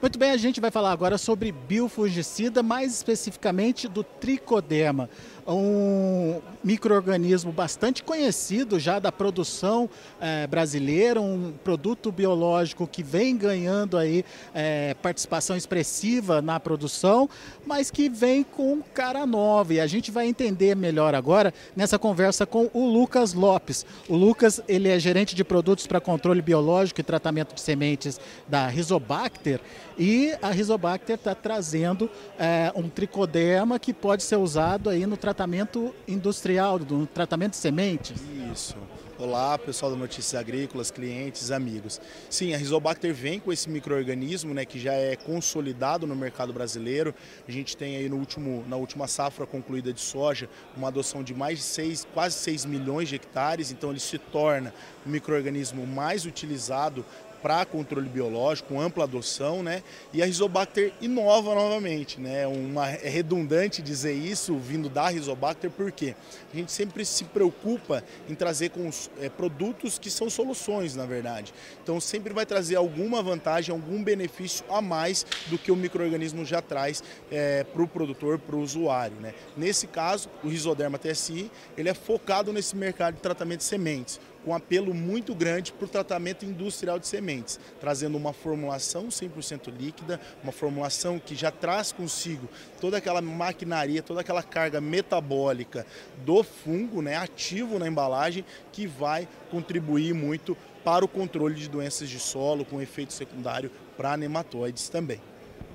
Muito bem, a gente vai falar agora sobre biofungicida, mais especificamente do tricoderma, um microorganismo bastante conhecido já da produção eh, brasileira, um produto biológico que vem ganhando aí eh, participação expressiva na produção, mas que vem com cara nova. E a gente vai entender melhor agora nessa conversa com o Lucas Lopes. O Lucas ele é gerente de produtos para controle biológico e tratamento de sementes da Rizobacter e a Rizobacter está trazendo é, um tricoderma que pode ser usado aí no tratamento industrial, no tratamento de sementes. Isso. Olá, pessoal da Notícias Agrícolas, clientes, amigos. Sim, a Rizobacter vem com esse microorganismo, né, que já é consolidado no mercado brasileiro. A gente tem aí no último, na última safra concluída de soja uma adoção de mais de 6, quase 6 milhões de hectares, então ele se torna o microorganismo mais utilizado para controle biológico, ampla adoção, né? E a Rizobacter inova novamente, né? Uma, é redundante dizer isso vindo da Rizobacter, porque a gente sempre se preocupa em trazer com os, é, produtos que são soluções, na verdade. Então sempre vai trazer alguma vantagem, algum benefício a mais do que o microorganismo já traz é, para o produtor, para o usuário, né? Nesse caso, o Rizoderma TSI, ele é focado nesse mercado de tratamento de sementes com apelo muito grande para o tratamento industrial de sementes, trazendo uma formulação 100% líquida, uma formulação que já traz consigo toda aquela maquinaria, toda aquela carga metabólica do fungo, né, ativo na embalagem, que vai contribuir muito para o controle de doenças de solo, com efeito secundário para nematóides também.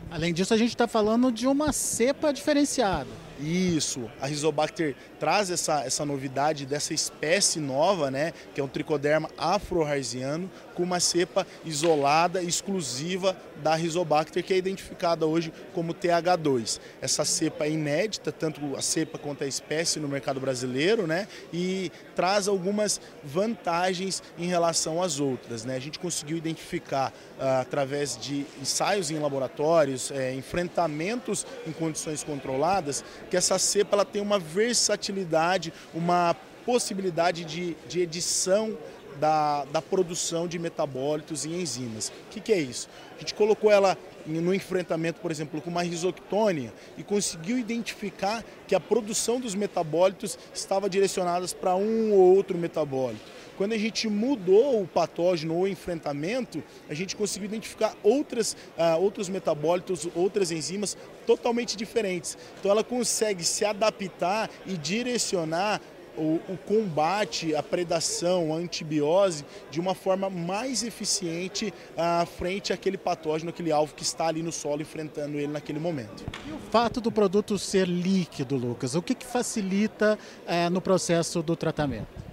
Além disso, a gente está falando de uma cepa diferenciada. Isso, a Rizobacter traz essa, essa novidade dessa espécie nova, né, que é um tricoderma afro-harziano, com uma cepa isolada, exclusiva da Rizobacter, que é identificada hoje como TH2. Essa cepa é inédita, tanto a cepa quanto a espécie no mercado brasileiro, né, e traz algumas vantagens em relação às outras. Né. A gente conseguiu identificar ah, através de ensaios em laboratórios, eh, enfrentamentos em condições controladas, que essa cepa ela tem uma versatilidade, uma possibilidade de, de edição da, da, produção de metabólitos e enzimas. O que, que, é isso? A gente colocou ela no enfrentamento, por exemplo, com uma risoctônia e conseguiu identificar que a produção dos metabólitos estava direcionada para um ou outro metabólito. Quando a gente mudou o patógeno ou o enfrentamento, a gente conseguiu identificar outras, uh, outros metabólitos, outras enzimas totalmente diferentes. Então ela consegue se adaptar e direcionar o, o, combate, a predação, a antibiose de uma forma mais eficiente uh, frente àquele patógeno, aquele alvo que está ali no solo enfrentando ele naquele momento. E o fato do produto ser líquido, Lucas, o que, que facilita uh, no processo do tratamento?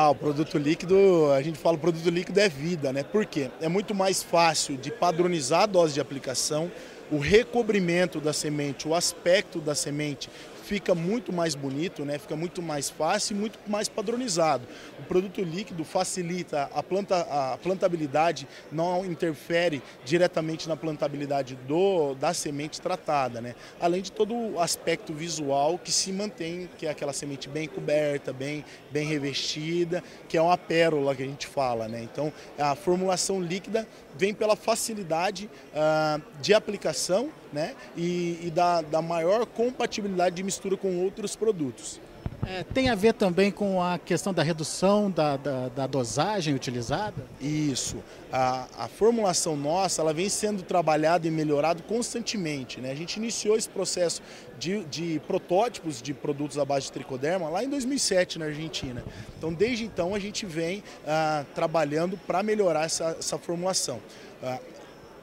Ah, o produto líquido, a gente fala o produto líquido é vida, né? Por quê? É muito mais fácil de padronizar a dose de aplicação, o recobrimento da semente, o aspecto da semente fica muito mais bonito, né? fica muito mais fácil e muito mais padronizado. O produto líquido facilita a, planta, a plantabilidade, não interfere diretamente na plantabilidade do, da semente tratada, né? além de todo o aspecto visual que se mantém, que é aquela semente bem coberta, bem, bem revestida, que é uma pérola que a gente fala. Né? Então, a formulação líquida vem pela facilidade uh, de aplicação né? e, e da, da maior compatibilidade de mistura com outros produtos. É, tem a ver também com a questão da redução da, da, da dosagem utilizada? Isso. A, a, formulação nossa ela vem sendo trabalhada e melhorada constantemente. Né? A gente iniciou esse processo de, de, protótipos de produtos à base de tricoderma lá em 2007 na Argentina. Então, desde então, a gente vem ah, trabalhando para melhorar essa, essa formulação. Ah,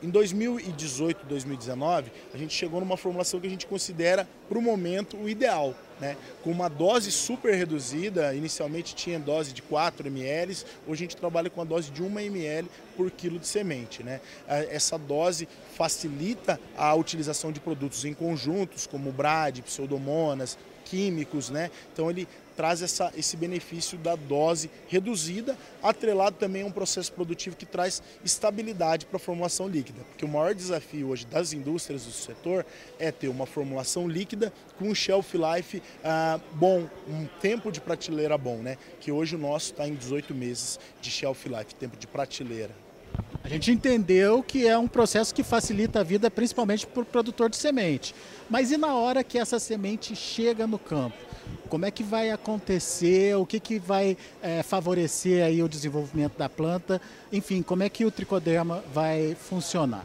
em 2018, 2019, a gente chegou numa formulação que a gente considera, para o momento, o ideal. Né? Com uma dose super reduzida, inicialmente tinha dose de 4 ml, hoje a gente trabalha com a dose de 1 ml por quilo de semente. Né? Essa dose facilita a utilização de produtos em conjuntos, como brad, pseudomonas, químicos, né? Então ele traz essa, esse benefício da dose reduzida, atrelado também a um processo produtivo que traz estabilidade para a formulação líquida. Porque o maior desafio hoje das indústrias do setor é ter uma formulação líquida com um shelf life ah, bom, um tempo de prateleira bom, né? Que hoje o nosso está em 18 meses de shelf life, tempo de prateleira. A gente entendeu que é um processo que facilita a vida principalmente para o produtor de semente. Mas e na hora que essa semente chega no campo? Como é que vai acontecer? O que, que vai é, favorecer aí o desenvolvimento da planta? Enfim, como é que o tricoderma vai funcionar?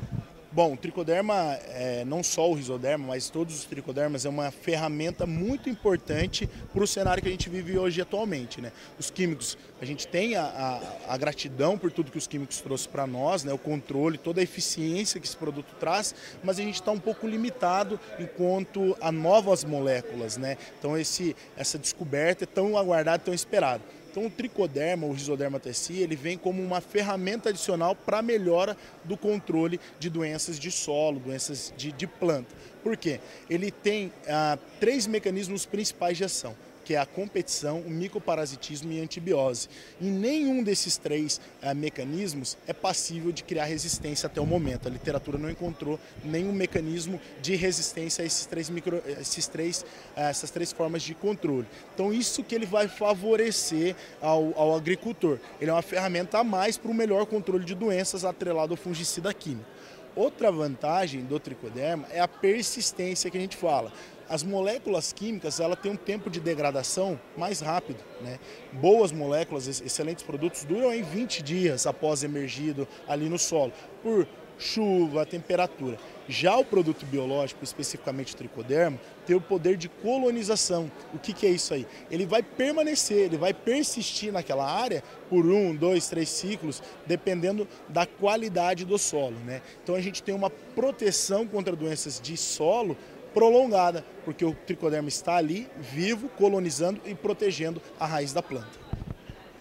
Bom, o tricoderma, é, não só o risoderma, mas todos os tricodermas, é uma ferramenta muito importante para o cenário que a gente vive hoje atualmente. Né? Os químicos, a gente tem a, a, a gratidão por tudo que os químicos trouxeram para nós, né? o controle, toda a eficiência que esse produto traz, mas a gente está um pouco limitado enquanto a novas moléculas. Né? Então esse, essa descoberta é tão aguardada, tão esperada. Então o tricoderma, o risoderma TSI, ele vem como uma ferramenta adicional para a melhora do controle de doenças de solo, doenças de, de planta. Por quê? Ele tem ah, três mecanismos principais de ação que é a competição, o micoparasitismo e a antibiose. E nenhum desses três eh, mecanismos é passível de criar resistência até o momento. A literatura não encontrou nenhum mecanismo de resistência a esses três, micro, esses três, eh, essas três formas de controle. Então isso que ele vai favorecer ao, ao agricultor. Ele é uma ferramenta a mais para o melhor controle de doenças atrelado ao fungicida químico. Outra vantagem do tricoderma é a persistência que a gente fala as moléculas químicas ela tem um tempo de degradação mais rápido. Né? Boas moléculas, excelentes produtos, duram em 20 dias após emergido ali no solo, por chuva, temperatura. Já o produto biológico, especificamente o tricoderma, tem o poder de colonização. O que, que, é isso aí? Ele vai permanecer, ele vai persistir naquela área por um, dois, três ciclos, dependendo da qualidade do solo. Né? Então a gente tem uma proteção contra doenças de solo prolongada, porque o tricoderma está ali, vivo, colonizando e protegendo a raiz da planta.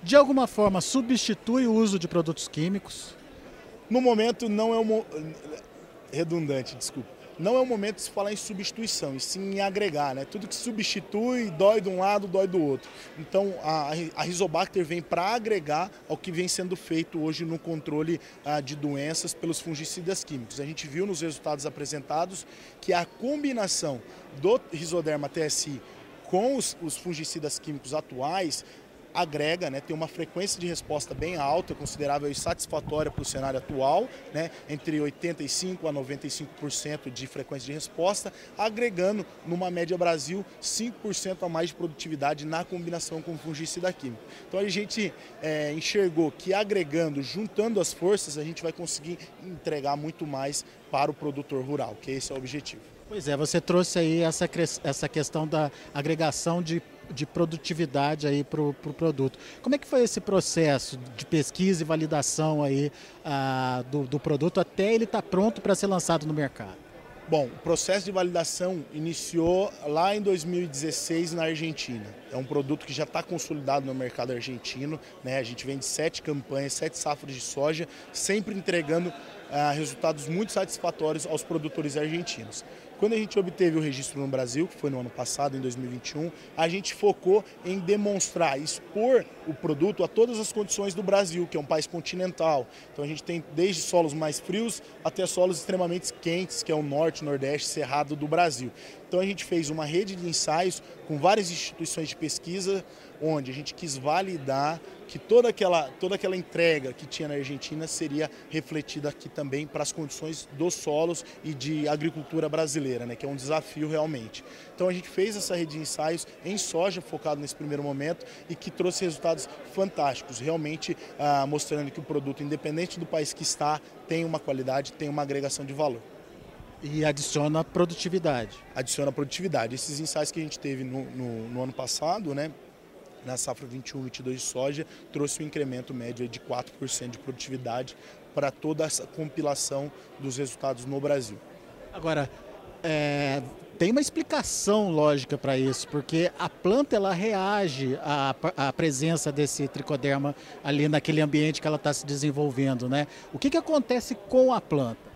De alguma forma, substitui o uso de produtos químicos? No momento, não é um. Redundante, desculpa não é o momento de se falar em substituição, e sim em agregar. Né? Tudo que substitui dói de um lado, dói do outro. Então a, a Rizobacter vem para agregar ao que vem sendo feito hoje no controle ah, de doenças pelos fungicidas químicos. A gente viu nos resultados apresentados que a combinação do Rizoderma TSI com os, os fungicidas químicos atuais agrega, né, tem uma frequência de resposta bem alta, considerável e satisfatória para o cenário atual, né, entre 85% a 95% de frequência de resposta, agregando numa média Brasil 5% a mais de produtividade na combinação com fungicida químico. Então a gente é, enxergou que agregando, juntando as forças, a gente vai conseguir entregar muito mais para o produtor rural, que esse é o objetivo. Pois é, você trouxe aí essa, essa questão da agregação de de produtividade aí para o pro produto. Como é que foi esse processo de pesquisa e validação aí ah, do, do produto até ele estar tá pronto para ser lançado no mercado? Bom, o processo de validação iniciou lá em 2016 na Argentina. É um produto que já está consolidado no mercado argentino. Né? A gente vende sete campanhas, sete safras de soja, sempre entregando ah, resultados muito satisfatórios aos produtores argentinos. Quando a gente obteve o registro no Brasil, que foi no ano passado, em 2021, a gente focou em demonstrar, expor o produto a todas as condições do Brasil, que é um país continental. Então a gente tem desde solos mais frios até solos extremamente quentes, que é o norte, nordeste, cerrado do Brasil. Então a gente fez uma rede de ensaios com várias instituições de pesquisa, onde a gente quis validar que toda aquela, toda aquela entrega que tinha na Argentina seria refletida aqui também para as condições dos solos e de agricultura brasileira, né, que é um desafio realmente. Então a gente fez essa rede de ensaios em soja, focado nesse primeiro momento, e que trouxe resultados fantásticos, realmente ah, mostrando que o produto, independente do país que está, tem uma qualidade, tem uma agregação de valor. E adiciona produtividade. Adiciona produtividade. Esses ensaios que a gente teve no, no, no ano passado, né, na safra 21, 22 de soja, trouxe um incremento médio de 4% de produtividade para toda essa compilação dos resultados no Brasil. Agora, é, tem uma explicação lógica para isso, porque a planta ela reage à, à, presença desse tricoderma ali naquele ambiente que ela está se desenvolvendo, né? O que, que acontece com a planta?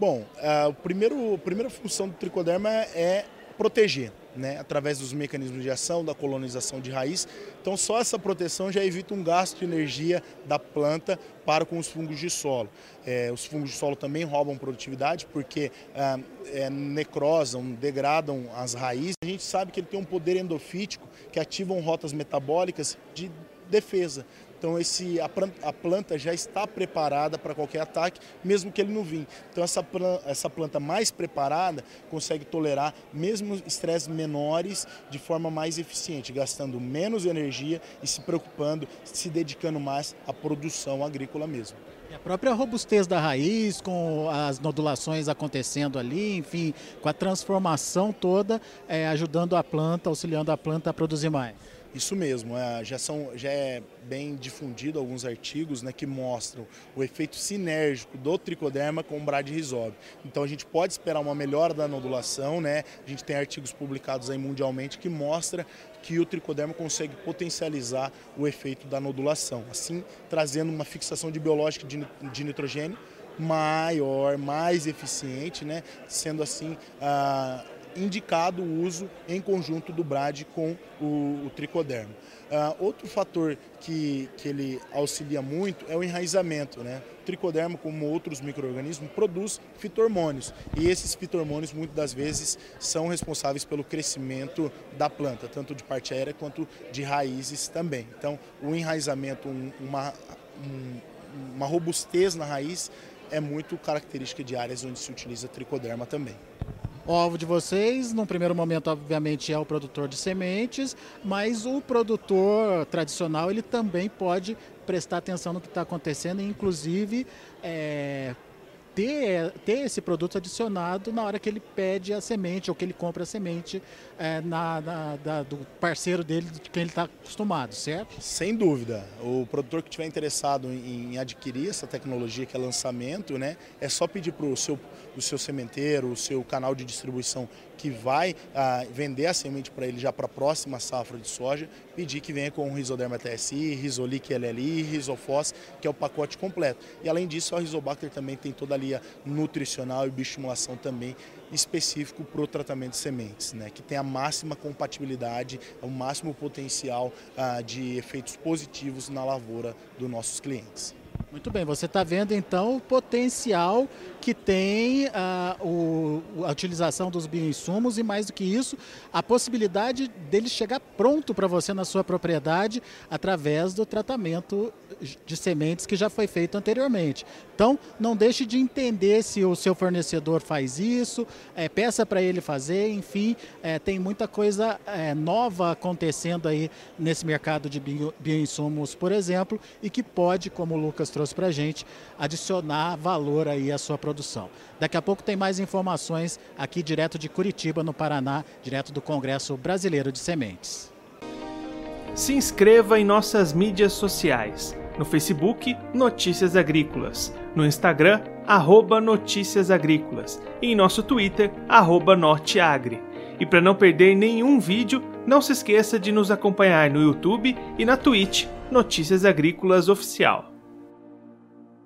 Bom, a, é, primeiro, a primeira função do tricoderma é proteger, né, através dos mecanismos de ação, da colonização de raiz. Então, só essa proteção já evita um gasto de energia da planta para com os fungos de solo. É, os fungos de solo também roubam produtividade porque ah, é, necrosam, degradam as raízes. A gente sabe que ele tem um poder endofítico que ativam rotas metabólicas de defesa. Então esse, a, a planta já está preparada para qualquer ataque, mesmo que ele não vinha. Então essa, essa planta mais preparada consegue tolerar mesmo estresses menores de forma mais eficiente, gastando menos energia e se preocupando, se dedicando mais à produção agrícola mesmo. E a própria robustez da raiz, com as nodulações acontecendo ali, enfim, com a transformação toda, é, ajudando a planta, auxiliando a planta a produzir mais. Isso mesmo, é, já, são, já é bem difundido alguns artigos né, que mostram o efeito sinérgico do tricoderma com o bradyrhizobium. Então a gente pode esperar uma melhora da nodulação, né? a gente tem artigos publicados aí mundialmente que mostra que o tricoderma consegue potencializar o efeito da nodulação, assim trazendo uma fixação de biológica de, de nitrogênio maior, mais eficiente, né? sendo assim... Ah, indicado o uso em conjunto do BRAD com o, o tricoderma. Uh, outro fator que, que ele auxilia muito é o enraizamento. Né? O tricoderma, como outros micro-organismos, produz fitormônios. E esses fitormônios, muitas das vezes, são responsáveis pelo crescimento da planta, tanto de parte aérea quanto de raízes também. Então, o enraizamento, um, uma, um, uma robustez na raiz, é muito característica de áreas onde se utiliza tricoderma também. Alvo de vocês, num primeiro momento, obviamente, é o produtor de sementes, mas o produtor tradicional ele também pode prestar atenção no que está acontecendo e, inclusive, é, ter, ter esse produto adicionado na hora que ele pede a semente ou que ele compra a semente é, na, na da, do parceiro dele, de quem ele está acostumado, certo? Sem dúvida. O produtor que estiver interessado em, em, adquirir essa tecnologia que é lançamento, né, é só pedir para o seu, o seu sementeiro, o seu canal de distribuição que vai ah, vender a semente para ele já para a próxima safra de soja, pedir que venha com o Rizoderma TSI, Rizolic LLI, Rizofos, que é o pacote completo. E além disso, a Rizobacter também tem toda a linha nutricional e bioestimulação também específico para o tratamento de sementes, né, que tem a máxima compatibilidade, o máximo potencial ah, de efeitos positivos na lavoura dos nossos clientes. Muito bem, você está vendo então o potencial que tem a, ah, o, a utilização dos bioinsumos e mais do que isso, a possibilidade dele chegar pronto para você na sua propriedade através do tratamento de sementes que já foi feito anteriormente. Então, não deixe de entender se o seu fornecedor faz isso, é, peça para ele fazer, enfim, é, tem muita coisa é, nova acontecendo aí nesse mercado de bio, bioinsumos, por exemplo, e que pode, como o Lucas trouxe para a gente, adicionar valor aí à sua produção. Daqui a pouco tem mais informações aqui direto de Curitiba, no Paraná, direto do Congresso Brasileiro de Sementes. Se inscreva em nossas mídias sociais no Facebook, Notícias Agrícolas. No Instagram, arroba Notícias Agrícolas. E em nosso Twitter, arroba Norteagri. E para não perder nenhum vídeo, não se esqueça de nos acompanhar no YouTube e na Twitch Notícias Agrícolas Oficial.